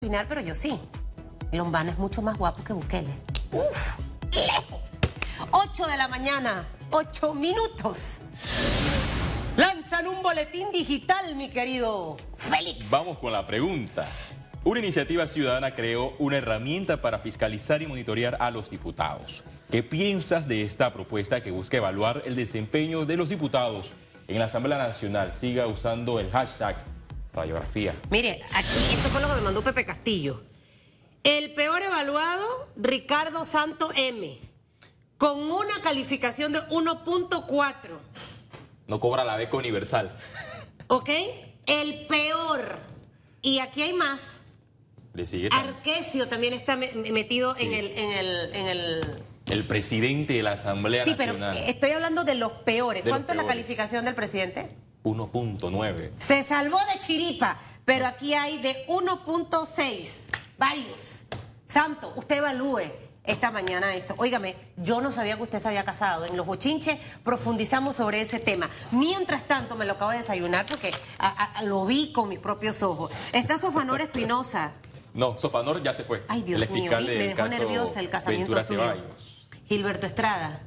opinar, pero yo sí. Lombana es mucho más guapo que Bukele. ¡Uf! ¡Lejos! 8 de la mañana, 8 minutos. Lanzan un boletín digital, mi querido Félix. Vamos con la pregunta. Una iniciativa ciudadana creó una herramienta para fiscalizar y monitorear a los diputados. ¿Qué piensas de esta propuesta que busca evaluar el desempeño de los diputados en la Asamblea Nacional? Siga usando el hashtag radiografía. Mire, aquí esto fue lo que me mandó Pepe Castillo. El peor evaluado, Ricardo Santo M, con una calificación de 1.4. No cobra la beca universal. ¿Ok? El peor. Y aquí hay más. Le sigue también Arquesio también está me- metido Sí. en el... En el, en el... el presidente de la Asamblea Sí, pero Nacional. estoy hablando de los peores. De los ¿Cuánto es la peores. calificación del presidente? 1.9. Se salvó de chiripa, pero aquí hay de 1.6. Varios. Santo, usted evalúe esta mañana esto. Óigame, yo no sabía que usted se había casado. En los bochinches profundizamos sobre ese tema. Mientras tanto, me lo acabo de desayunar porque a- a- lo vi con mis propios ojos. Está Sofanor Espinosa. No, Sofanor ya se fue. Ay, Dios mío, me dejó nerviosa el casamiento suyo. Gilberto Estrada.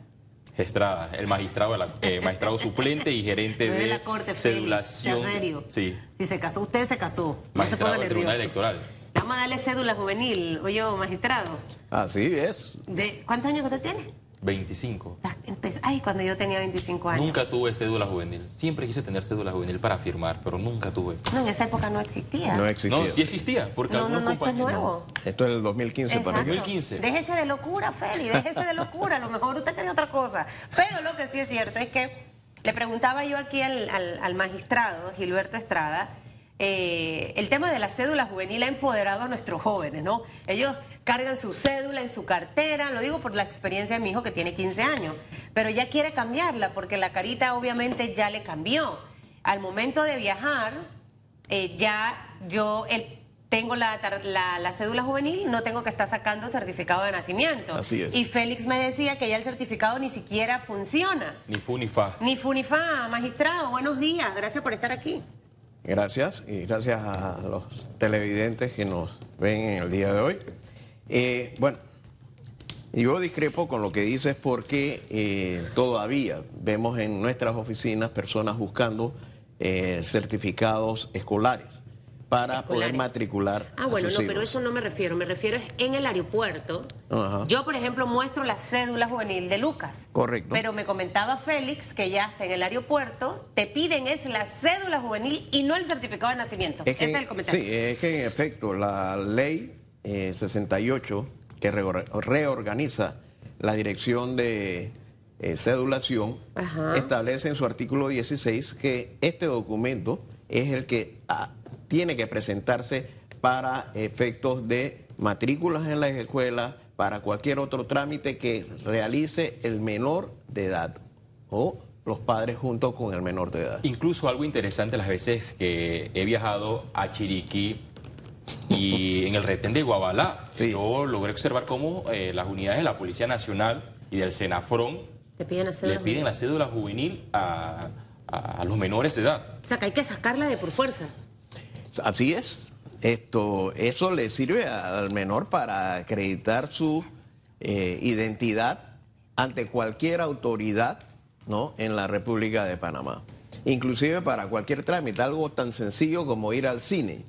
Estrada, el magistrado, eh, magistrado suplente y gerente de la corte, cedulación. ¿En serio? Sí, Si se casó, usted se casó. No se magistrado del Tribunal. Electoral. Vamos a darle cédula juvenil, oye, magistrado. Así es. ¿De ¿Cuántos años que usted tiene? 25. Estás empe- Ay, cuando yo tenía 25 años. Nunca tuve cédula juvenil. Siempre quise tener cédula juvenil para firmar, pero nunca tuve. No, en esa época no existía. No existía. No, sí existía, porque no, no, no, esto es nuevo. Esto es el 2015 para Exacto. acá. 2015. Déjese de locura, Feli, déjese de locura. A lo mejor usted quería otra cosa. Pero lo que sí es cierto es que le preguntaba yo aquí al, al- al magistrado, Gilberto Estrada, eh, el tema de la cédula juvenil ha empoderado a nuestros jóvenes, ¿no? Ellos cargan su cédula en su cartera, lo digo por la experiencia de mi hijo que tiene 15 años, pero ya quiere cambiarla porque la carita obviamente ya le cambió. Al momento de viajar, eh, ya yo el- tengo la, la, la cédula juvenil, no tengo que estar sacando certificado de nacimiento. Así es. Y Félix me decía que ya el certificado ni siquiera funciona. Ni fu ni fa. Ni Funifa, magistrado, buenos días, gracias por estar aquí. Gracias y gracias a los televidentes que nos ven en el día de hoy. Eh, bueno, yo discrepo con lo que dices porque eh, todavía vemos en nuestras oficinas personas buscando eh, certificados escolares para poder matricular. Ah, bueno, no, pero eso no me refiero, me refiero es en el aeropuerto. Ajá. Yo, por ejemplo, muestro la cédula juvenil de Lucas. Correcto. Pero me comentaba Félix que ya está en el aeropuerto, te piden es la cédula juvenil y no el certificado de nacimiento. Es que, Ese es el comentario. Sí, es que en efecto la ley eh, 68 que reor- reorganiza la dirección de eh, cedulación Ajá. establece en su artículo 16 que este documento es el que ah, tiene que presentarse para efectos de matrículas en las escuelas, para cualquier otro trámite que realice el menor de edad o los padres junto con el menor de edad. Incluso algo interesante las veces que he viajado a Chiriquí y en el retén de Guabalá, Sí. yo logré observar cómo eh, las unidades de la Policía Nacional y del Senafrón Te piden la cédula le piden la cédula juvenil a, a- a los menores de edad. O sea, que hay que sacarla de por fuerza. Así es. Esto, eso le sirve al menor para acreditar su eh, identidad ante cualquier autoridad ¿no? en la República de Panamá. Inclusive para cualquier trámite, algo tan sencillo como ir al cine.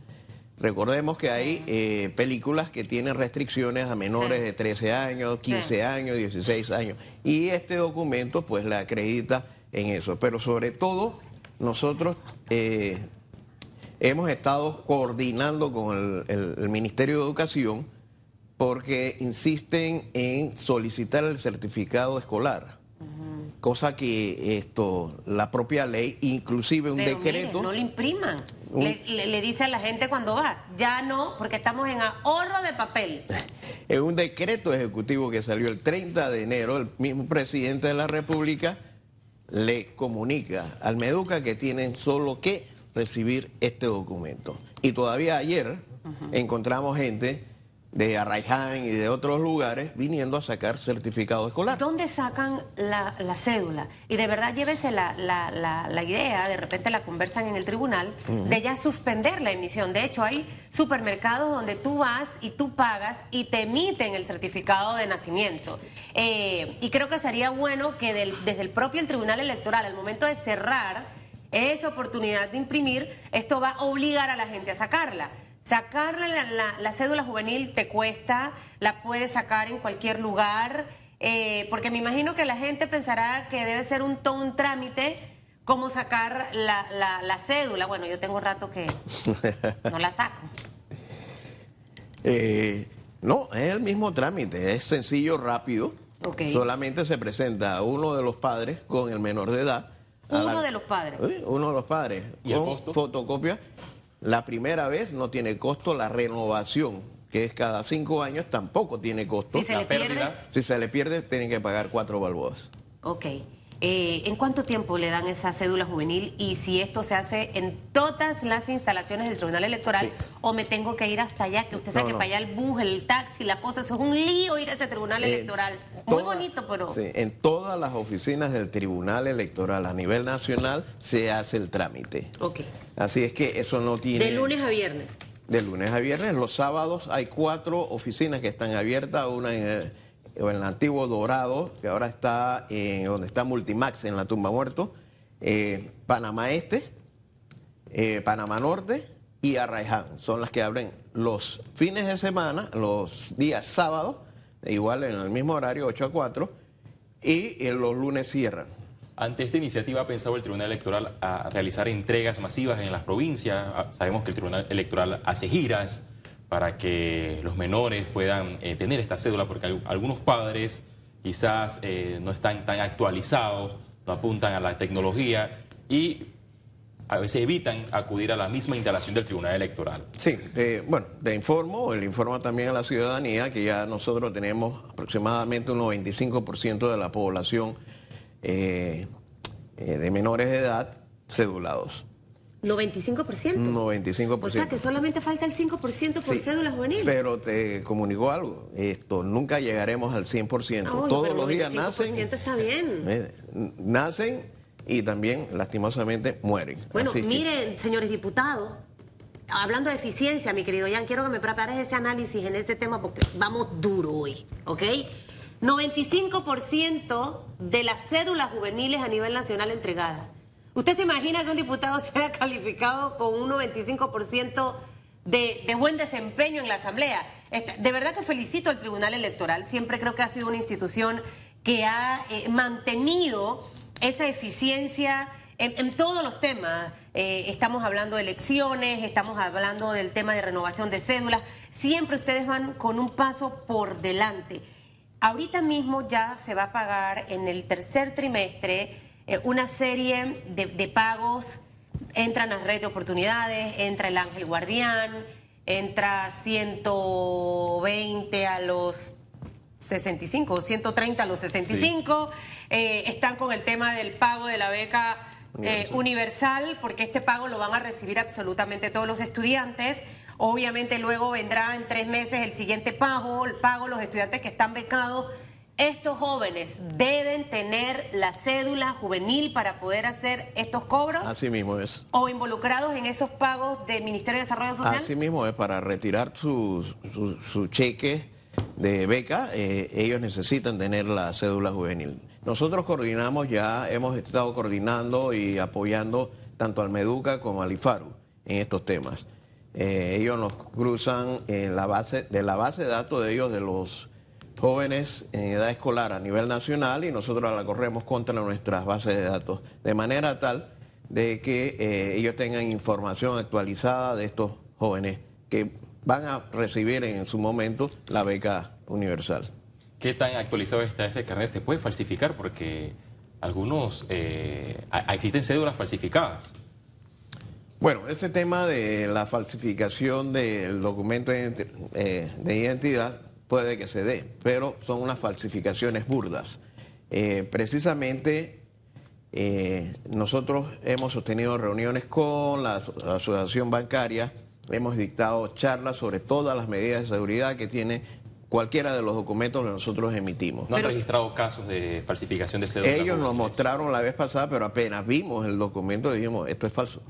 Recordemos que hay eh, películas que tienen restricciones a menores Sí. de 13 años, 15 Sí. años, 16 años. Y este documento pues le acredita en eso. Pero sobre todo nosotros eh, hemos estado coordinando con el, el- el Ministerio de Educación porque insisten en solicitar el certificado escolar. Cosa que esto, la propia ley, inclusive un Pero mire, decreto. no lo impriman. Un- Le, le- le dice a la gente cuando va, ya no, porque estamos en ahorro de papel. En un decreto ejecutivo que salió el 30 de enero, el mismo presidente de la República le comunica al Meduca que tienen solo que recibir este documento. Y todavía ayer encontramos gente de Arraiján y de otros lugares viniendo a sacar certificado escolar. ¿Dónde sacan la, la cédula? Y de verdad llévese la, la, la, la idea, de repente la conversan en el tribunal, de ya suspender la emisión. De hecho, hay supermercados donde tú vas y tú pagas y te emiten el certificado de nacimiento. Eh, y creo que sería bueno que del- desde el propio el Tribunal Electoral, al momento de cerrar esa oportunidad de imprimir, esto va a obligar a la gente a sacarla. Sacarle la, la- la cédula juvenil te cuesta, la puedes sacar en cualquier lugar, eh, porque me imagino que la gente pensará que debe ser un, todo un trámite como sacar la, la- la cédula. Bueno, yo tengo rato que no la saco. Eh, no, es el mismo trámite, es sencillo, rápido. Ok. Solamente se presenta uno de los padres con el menor de edad. Uno de los padres. Sí, uno de los padres. ¿Y el con costo? fotocopia. La primera vez no tiene costo, la renovación, que es cada cinco años, tampoco tiene costo. Si se La le pierde. pérdida. Si se le pierde, tienen que pagar cuatro balboas. Ok. Eh, ¿En cuánto tiempo le dan esa cédula juvenil? Y si esto se hace en todas las instalaciones del Tribunal Electoral, Sí. O me tengo que ir hasta allá, que usted sabe No, que no. para allá el bus, el taxi, la cosa, eso es un lío ir a este Tribunal En Electoral. Muy toda- bonito, pero. sí, en todas las oficinas del Tribunal Electoral a nivel nacional se hace el trámite. Ok. Así es que eso no tiene... De lunes a viernes. De lunes a viernes. Los sábados hay cuatro oficinas que están abiertas, una en el, en el antiguo Dorado, que ahora está en donde está Multimax, en la tumba muerto, eh, Panamá Este, eh, Panamá Norte y Arraiján. Son las que abren los fines de semana, los días sábados, igual en el mismo horario, 8 a 4, y en los lunes cierran. Ante esta iniciativa ha pensado el Tribunal Electoral a realizar entregas masivas en las provincias. Ah, Sabemos que el Tribunal Electoral hace giras para que los menores puedan eh, tener esta cédula, porque al- algunos padres quizás eh, no están tan actualizados, no apuntan a la tecnología y a veces evitan acudir a la misma instalación del Tribunal Electoral. Sí, te- bueno, te informo, le informo también a la ciudadanía que ya nosotros tenemos aproximadamente un 95% de la población eh, eh, de menores de edad cedulados. 95%. 95%. O sea que solamente falta el 5% por Sí, cédula juvenil. Pero te comunico algo, esto nunca llegaremos al 100%. Ah, oye, Todos pero los días 95% nacen, está bien. eh, nacen y también lastimosamente mueren. Bueno, Así que- miren, señores diputados, hablando de eficiencia, mi querido Jan, quiero que me prepares ese análisis en ese tema porque vamos duro hoy, ¿ok? 95% de las cédulas juveniles a nivel nacional entregadas. ¿Usted se imagina que un diputado sea calificado con un 95% de, de buen desempeño en la Asamblea? Esta- De verdad que felicito al Tribunal Electoral. Siempre creo que ha sido una institución que ha eh, mantenido esa eficiencia en, todos los temas. Eh, estamos hablando de elecciones, estamos hablando del tema de renovación de cédulas. Siempre ustedes van con un paso por delante. Ahorita mismo ya se va a pagar en el tercer trimestre eh, una serie de, pagos. Entran las redes de oportunidades, entra el ángel guardián, entra 120 a los 65 o 130 a los 65. Eh, están con el tema del pago de la beca eh, universal, porque este pago lo van a recibir absolutamente todos los estudiantes. Obviamente luego vendrá en tres meses el siguiente pago, el pago los estudiantes que están becados. Estos jóvenes deben tener la cédula juvenil para poder hacer estos cobros Así mismo es. o involucrados en esos pagos del Ministerio de Desarrollo Social. Así mismo es, para retirar su, su, su cheque de beca, eh, ellos necesitan tener la cédula juvenil. Nosotros coordinamos ya, hemos estado coordinando y apoyando tanto al Meduca como al IFARU en estos temas. Eh, ellos nos cruzan en la base, de la base de datos de ellos, de los jóvenes en edad escolar a nivel nacional y nosotros la corremos contra nuestras bases de datos, de manera tal de que eh, ellos tengan información actualizada de estos jóvenes que van a recibir en su momento la beca universal. ¿Qué tan actualizado está ese carnet? ¿Se puede falsificar? Porque algunos, eh, existen cédulas falsificadas. Bueno, ese tema de la falsificación del documento de eh, de identidad puede que se dé, pero son unas falsificaciones burdas. Eh, precisamente eh, nosotros hemos sostenido reuniones con la, la Asociación Bancaria hemos dictado charlas sobre todas las medidas de seguridad que tiene cualquiera de los documentos que nosotros emitimos. ¿No han registrado casos de falsificación de cédula? Ellos nos mostraron la vez pasada, pero apenas vimos el documento dijimos, esto es falso.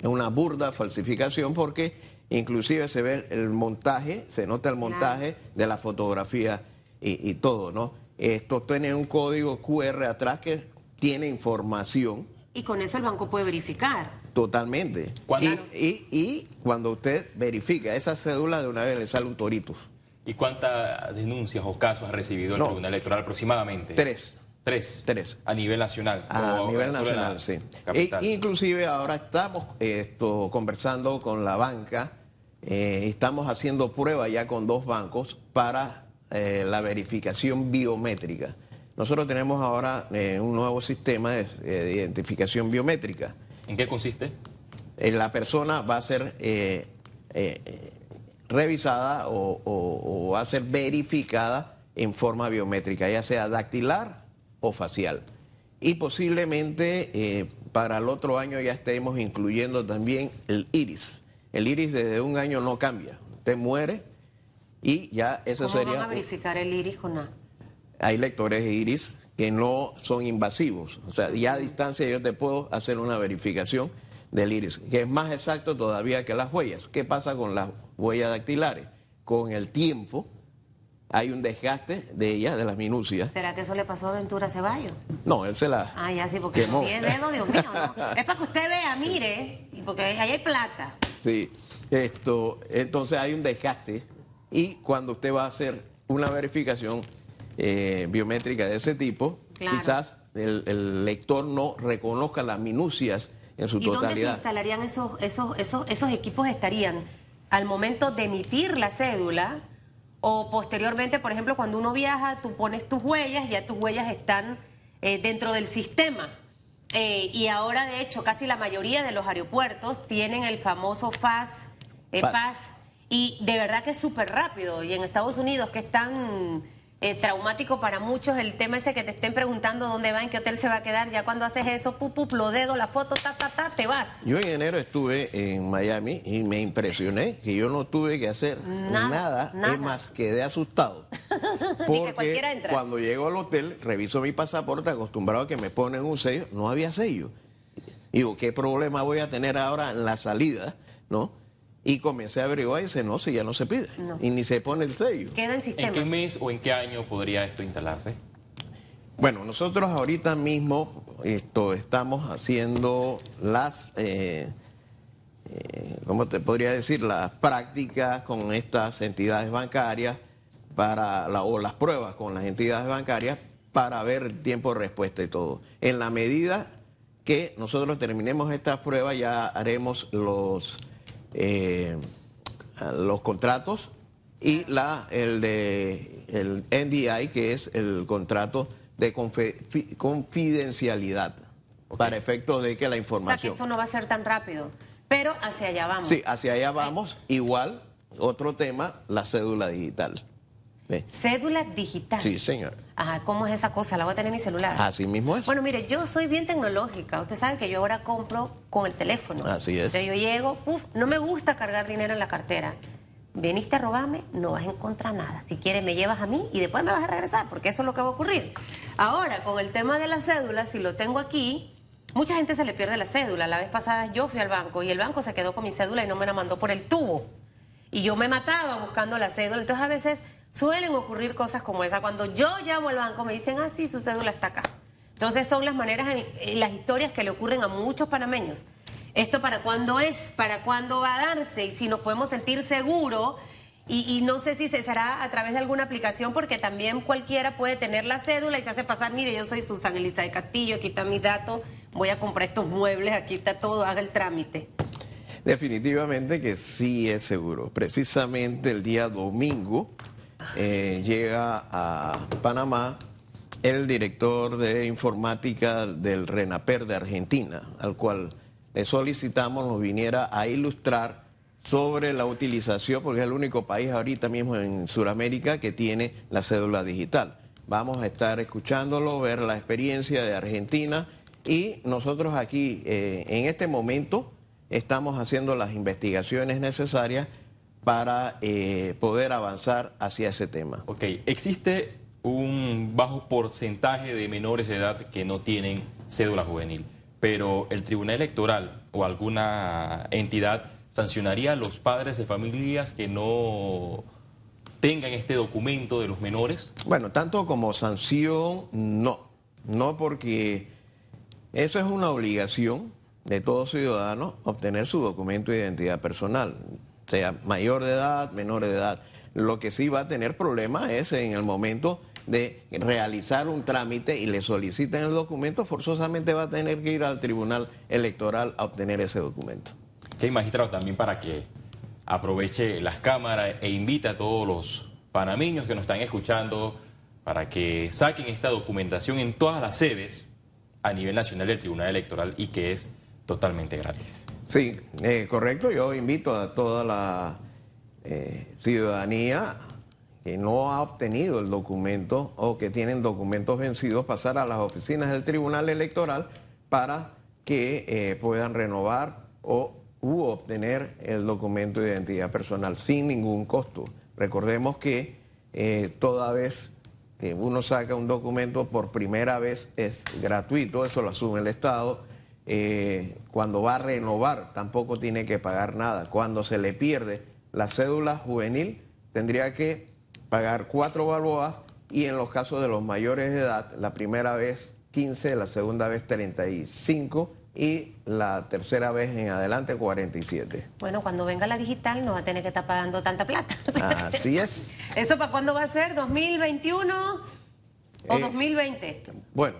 Es una burda falsificación porque inclusive se ve el montaje, se nota el montaje de la fotografía y, y todo, ¿no? Esto tiene un código QR atrás que tiene información y con eso el banco puede verificar. Totalmente. Y, y, cuando usted verifica esa cédula, de una vez le sale un toritos. ¿Y cuántas denuncias o casos ha recibido el Tribunal Electoral aproximadamente? Tres. Tres. Tres. A nivel nacional. A nivel nacional, sí. E, inclusive ahora estamos esto, conversando con la banca, eh, estamos haciendo pruebas ya con dos bancos para eh, la verificación biométrica. Nosotros tenemos ahora eh, un nuevo sistema de, identificación biométrica. ¿En qué consiste? Eh, la persona va a ser revisada o, va a ser verificada en forma biométrica, ya sea dactilar o facial. Y posiblemente para el otro año ya estemos incluyendo también el iris. El iris desde un año no cambia. Usted muere y ya eso ¿Cómo sería... van a verificar el iris con nada? hay lectores de iris que no son invasivos. O sea, ya a distancia yo te puedo hacer una verificación del iris, que es más exacto todavía que las huellas. ¿Qué pasa con las huellas dactilares? Con el tiempo hay un desgaste de ellas, de las minucias. ¿Será que eso le pasó a Ventura Ceballos? No, él se la Ah, ya sí, porque. 10 dedos, Dios mío, ¿no? Es para que usted vea, mire, porque ahí hay plata. Sí, esto, entonces hay un desgaste y cuando usted va a hacer una verificación eh, biométrica de ese tipo, quizás el, lector no reconozca las minucias en su ¿Y totalidad. ¿Dónde se instalarían esos, esos, esos, esos equipos? Estarían al momento de emitir la cédula o posteriormente, por ejemplo, cuando uno viaja, tú pones tus huellas, ya tus huellas están eh, dentro del sistema. Eh, y ahora, de hecho, casi la mayoría de los aeropuertos tienen el famoso FAS, FAS. y de verdad que es súper rápido. Y en Estados Unidos, que están eh, traumático para muchos el tema ese que te estén preguntando dónde va, en qué hotel se va a quedar. Ya cuando haces eso, pup, pup, lo dedo, la foto, ta, ta, ta, te vas. Yo en enero estuve en Miami y me impresioné que yo no tuve que hacer nada, es más, quedé asustado. Porque cuando llego al hotel, reviso mi pasaporte, acostumbrado a que me ponen un sello, no había sello. Digo, ¿qué problema voy a tener ahora en la salida? ¿No? Y comencé a averiguar y dice, no, si ya no se pide. Y ni se pone el sello. Queda en sistema. ¿En qué mes o en qué año podría esto instalarse? Bueno, nosotros ahorita mismo esto, estamos haciendo las, eh, eh, ¿cómo te podría decir? Las prácticas con estas entidades bancarias para la, o las pruebas con las entidades bancarias para ver el tiempo de respuesta y todo. En la medida que nosotros terminemos estas pruebas ya haremos los eh, los contratos y la, el de el NDI, que es el contrato de confidencialidad, para efectos de que la información... O sea, que esto no va a ser tan rápido, pero hacia allá vamos. Sí, hacia allá vamos. Igual, otro tema, la cédula digital. Cédula digital. Sí, señor. Ajá, ¿cómo es esa cosa? La voy a tener en mi celular. Así mismo es. Bueno, mire, yo soy bien tecnológica. Usted sabe que yo ahora compro con el teléfono. Así es. Entonces yo llego, uff, no me gusta cargar dinero en la cartera. Veniste a robarme, no vas a encontrar nada. Si quieres, me llevas a mí y después me vas a regresar, porque eso es lo que va a ocurrir. Ahora, con el tema de la cédula, si lo tengo aquí, mucha gente se le pierde la cédula. La vez pasada yo fui al banco y el banco se quedó con mi cédula y no me la mandó por el tubo. Y yo me mataba buscando la cédula. Entonces, a veces suelen ocurrir cosas como esa. Cuando yo llamo al banco me dicen, ah, sí, su cédula está acá. Entonces son las maneras, las historias que le ocurren a muchos panameños. ¿Esto para cuándo es? ¿Para cuándo va a darse? Y si nos podemos sentir seguros, y, no sé si se será a través de alguna aplicación, porque también cualquiera puede tener la cédula y se hace pasar, mire, yo soy Susana Elisa de Castillo, aquí está mi dato, voy a comprar estos muebles, aquí está todo, haga el trámite. Definitivamente que sí es seguro. Precisamente el día domingo eh, llega a Panamá el director de informática del RENAPER de Argentina, al cual le solicitamos nos viniera a ilustrar sobre la utilización, porque es el único país ahorita mismo en Sudamérica que tiene la cédula digital. Vamos a estar escuchándolo, ver la experiencia de Argentina y nosotros aquí eh, en este momento estamos haciendo las investigaciones necesarias para eh, poder avanzar hacia ese tema. Ok, existe un bajo porcentaje de menores de edad que no tienen cédula juvenil, pero el Tribunal Electoral o alguna entidad sancionaría a los padres de familias que no tengan este documento de los menores? Bueno, tanto como sanción, no. No porque eso es una obligación de todo ciudadano obtener su documento de identidad personal, sea mayor de edad, menor de edad. Lo que sí va a tener problema es en el momento de realizar un trámite y le soliciten el documento, forzosamente va a tener que ir al tribunal electoral a obtener ese documento. Sí, magistrado, también para que aproveche las cámaras e invite a todos los panameños que nos están escuchando para que saquen esta documentación en todas las sedes a nivel nacional del Tribunal Electoral y que es totalmente gratis. Sí, eh, correcto. Yo invito a toda la eh, ciudadanía que no ha obtenido el documento o que tienen documentos vencidos pasar a las oficinas del Tribunal Electoral para que eh, puedan renovar o u obtener el documento de identidad personal sin ningún costo. Recordemos que toda vez que uno saca un documento por primera vez es gratuito, eso lo asume el Estado eh, cuando va a renovar tampoco tiene que pagar nada. Cuando se le pierde la cédula juvenil, tendría que pagar cuatro balboas y en los casos de los mayores de edad, la primera vez 15, la segunda vez 35 y la tercera vez en adelante 47. Bueno, cuando venga la digital no va a tener que estar pagando tanta plata. Así es. ¿Eso para cuándo va a ser? ¿2021 o 2020? Eh, bueno,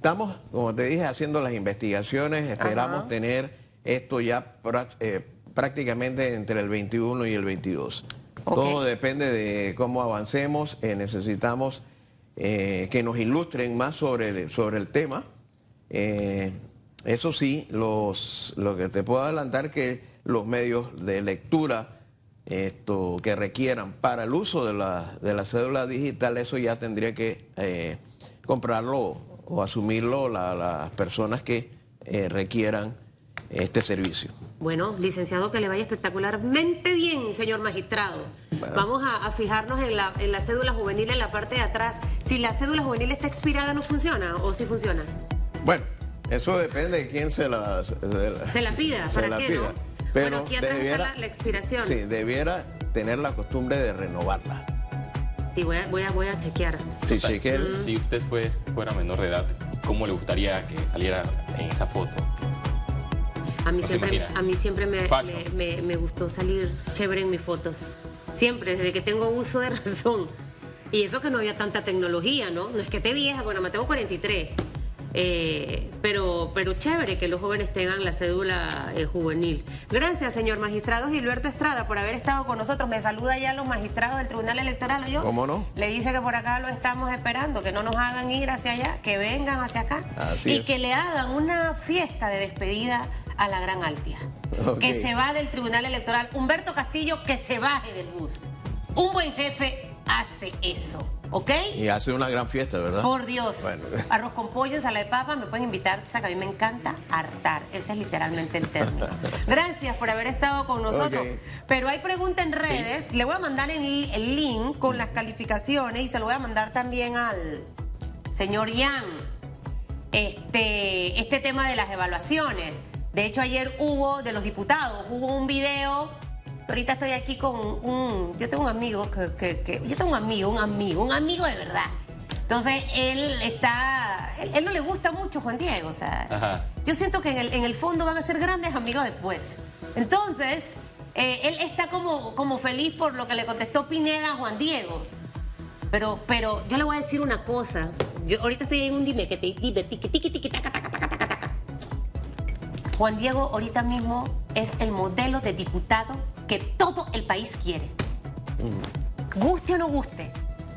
Estamos, como te dije, haciendo las investigaciones, esperamos tener esto ya eh, prácticamente entre el 21 y el 22. Todo depende de cómo avancemos, eh, necesitamos eh, que nos ilustren más sobre el, sobre el tema. eso sí, los, lo que te puedo adelantar que los medios de lectura esto, que requieran para el uso de la, de la cédula digital, eso ya tendría que comprarlo o asumirlo las personas que eh, requieran este servicio. Bueno, licenciado, que le vaya espectacularmente bien, señor magistrado. Vamos a, fijarnos en la, en la, cédula juvenil en la parte de atrás. Si la cédula juvenil está expirada, ¿no funciona o si funciona? Bueno, eso depende de quién se la, se la, pida. ¿Para qué, No? Pero aquí debiera, la expiración. Sí, debiera tener la costumbre de renovarla. Sí, voy a, voy a, voy a chequear. Sí, Si usted fuera menor de edad, ¿cómo le gustaría que saliera en esa foto? A mí, siempre, a mí siempre me, me, gustó salir chévere en mis fotos. Siempre, desde que tengo uso de razón. Y eso que no había tanta tecnología, ¿no? No es que esté vieja, bueno, me tengo 43. Eh, pero, pero chévere que los jóvenes tengan la cédula eh, juvenil. Gracias, señor magistrado Gilberto Estrada, por haber estado con nosotros. Me saluda ya los magistrados del Tribunal Electoral, ¿o yo? ¿Cómo no? Le dice que por acá lo estamos esperando, que no nos hagan ir hacia allá, que vengan hacia acá y que le hagan una fiesta de despedida a la Gran Altia. Que se va del Tribunal Electoral. Humberto Castillo, que se baje del bus. Un buen jefe hace eso. ¿Ok? Y hace una gran fiesta, ¿verdad? Por Dios. Arroz con pollo, ensalada de papa, me pueden invitar. O que a mí me encanta hartar. Ese es literalmente el término. Gracias por haber estado con nosotros. Pero hay pregunta en redes. Le voy a mandar el, el, link con las calificaciones y se lo voy a mandar también al señor Ian. Este, este tema de las evaluaciones. De hecho, ayer hubo, de los diputados, hubo un video Ahorita estoy aquí con un, yo tengo un amigo que, yo tengo un amigo, un amigo, un amigo de verdad. Entonces él está, él, no le gusta mucho Juan Diego, o sea, yo siento que en el, en el fondo van a ser grandes amigos después. Entonces, eh, él está como, como feliz por lo que le contestó Pineda a Juan Diego. Pero, pero yo le voy a decir una cosa. Yo ahorita estoy en un dime que te dime, tiqui, tiqui, tiqui, taca, taca, taca, taca, taca. Juan Diego ahorita mismo es el modelo de diputado que todo el país quiere. Guste o no guste,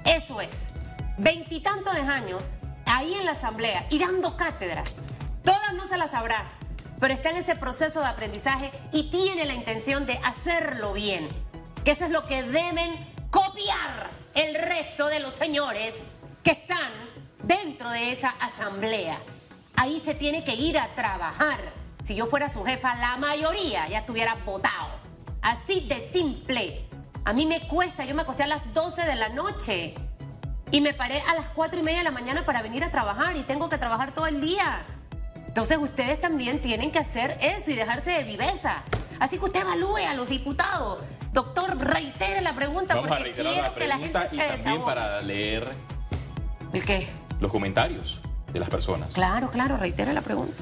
eso es. Veintitantos de años ahí en la asamblea y dando cátedra. Todas no se las sabrá, pero está en ese proceso de aprendizaje y tiene la intención de hacerlo bien. Que eso es lo que deben copiar el resto de los señores que están dentro de esa asamblea. Ahí se tiene que ir a trabajar si yo fuera su jefa, la mayoría ya estuviera votado. Así de simple. A mí me cuesta, yo me acosté a las 12 de la noche y me paré a las 4 y media de la mañana para venir a trabajar y tengo que trabajar todo el día. Entonces ustedes también tienen que hacer eso y dejarse de viveza. Así que usted evalúe a los diputados. Doctor, reitere la pregunta Vamos porque quiero la que la gente pregunta se y también desahogue. para leer ¿El qué? los comentarios de las personas. Claro, claro, reitere la pregunta.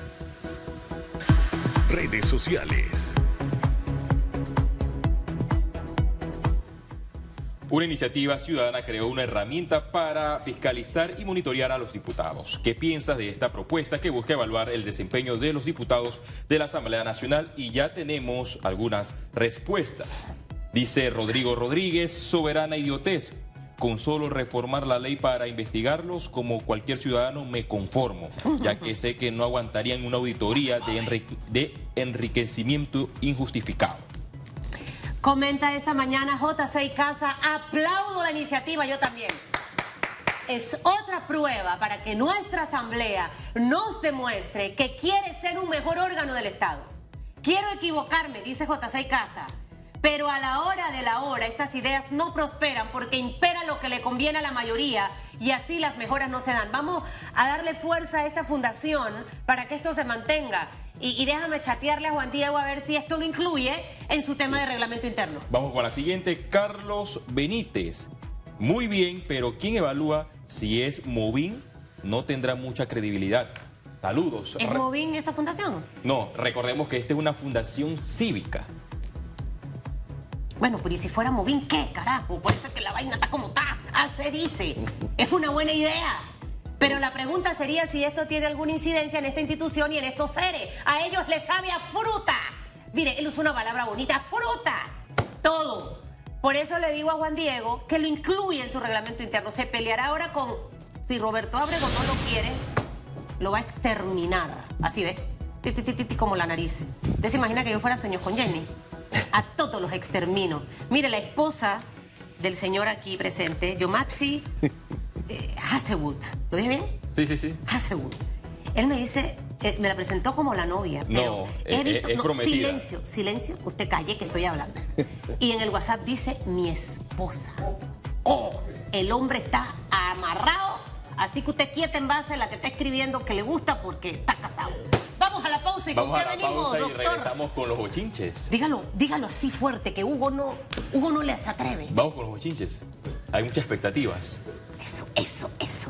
Redes sociales. Una iniciativa ciudadana creó una herramienta para fiscalizar y monitorear a los diputados. ¿Qué piensas de esta propuesta que busca evaluar el desempeño de los diputados de la Asamblea Nacional? Y ya tenemos algunas respuestas. Dice Rodrigo Rodríguez, soberana idiotez. Con solo reformar la ley para investigarlos, como cualquier ciudadano me conformo, ya que sé que no aguantarían una auditoría de, enriquecimiento injustificado. Comenta esta mañana J6 Casa, aplaudo la iniciativa, yo también. Es otra prueba para que nuestra asamblea nos demuestre que quiere ser un mejor órgano del Estado. Quiero equivocarme, dice J6 Casa, pero a la hora de la hora estas ideas no prosperan porque impera lo que le conviene a la mayoría y así las mejoras no se dan. Vamos a darle fuerza a esta fundación para que esto se mantenga. Y, y déjame chatearle a Juan Diego a ver si esto lo incluye en su tema de reglamento interno. Vamos con la siguiente, Carlos Benítez. Muy bien, pero ¿quién evalúa si es Movin? No tendrá mucha credibilidad. Saludos. ¿Es Re- Movin esa fundación? no, recordemos que esta es una fundación cívica. Bueno, pero ¿y si fuera Movin qué, carajo? Por eso es que la vaina está como está. Ah, se dice. Es una buena idea. Pero la pregunta sería si esto tiene alguna incidencia en esta institución y en estos seres. A ellos les sabe a fruta. Mire, él usa una palabra bonita, fruta. Todo. Por eso le digo a Juan Diego que lo incluye en su reglamento interno. Se peleará ahora con, si Roberto Abrego no lo quiere, lo va a exterminar. Así ve, como la nariz. ¿Usted se imagina que yo fuera sueños con Jenny? A todos los extermino. Mire, la esposa del señor aquí presente, Yomatsi eh, Hasewood. ¿Lo dije bien? Sí, sí, sí. Hasewood. Él me dice, eh, me la presentó como la novia. Pero No, he es- visto, es no, prometida. silencio, silencio. Usted calle que estoy hablando. Y en el WhatsApp dice mi esposa. Oh, el hombre está amarrado. Así que usted quieta en base a la que está escribiendo que le gusta porque está casado. Vamos a la pausa y con Vamos qué a la venimos, doctor. regresamos con los bochinches. Dígalo, dígalo así fuerte que Hugo no, Hugo no les atreve. Vamos con los bochinches. Hay muchas expectativas. Eso, eso, eso.